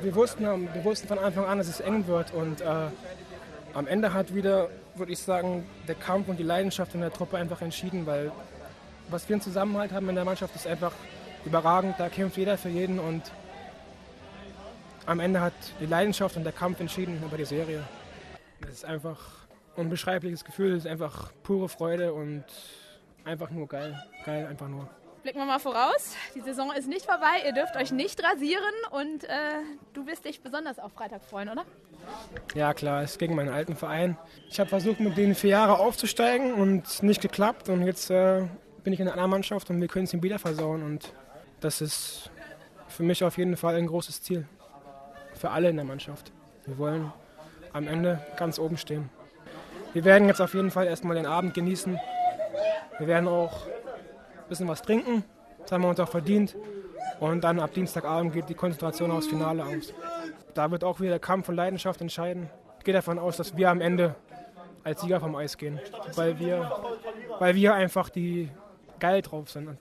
Wir wussten, wir wussten von Anfang an, dass es eng wird und äh, am Ende hat wieder, würde ich sagen, der Kampf und die Leidenschaft in der Truppe einfach entschieden, weil was wir einen Zusammenhalt haben in der Mannschaft ist einfach überragend. Da kämpft jeder für jeden und am Ende hat die Leidenschaft und der Kampf entschieden über die Serie. Es ist einfach ein unbeschreibliches Gefühl, es ist einfach pure Freude und einfach nur geil. Geil, einfach nur. Blicken wir mal voraus. Die Saison ist nicht vorbei. Ihr dürft euch nicht rasieren und äh, du wirst dich besonders auf Freitag freuen, oder? Ja, klar, es gegen meinen alten Verein. Ich habe versucht, mit denen vier Jahre aufzusteigen und nicht geklappt. Und jetzt äh, bin ich in einer Mannschaft und wir können es ihm wieder versauen. Und das ist für mich auf jeden Fall ein großes Ziel. Für alle in der Mannschaft. Wir wollen am Ende ganz oben stehen. Wir werden jetzt auf jeden Fall erstmal den Abend genießen. Wir werden auch bisschen was trinken. Das haben wir uns auch verdient. Und dann ab Dienstagabend geht die Konzentration aufs Finale aus. Da wird auch wieder der Kampf und Leidenschaft entscheiden. Ich gehe davon aus, dass wir am Ende als Sieger vom Eis gehen, weil wir, weil wir einfach die geil drauf sind.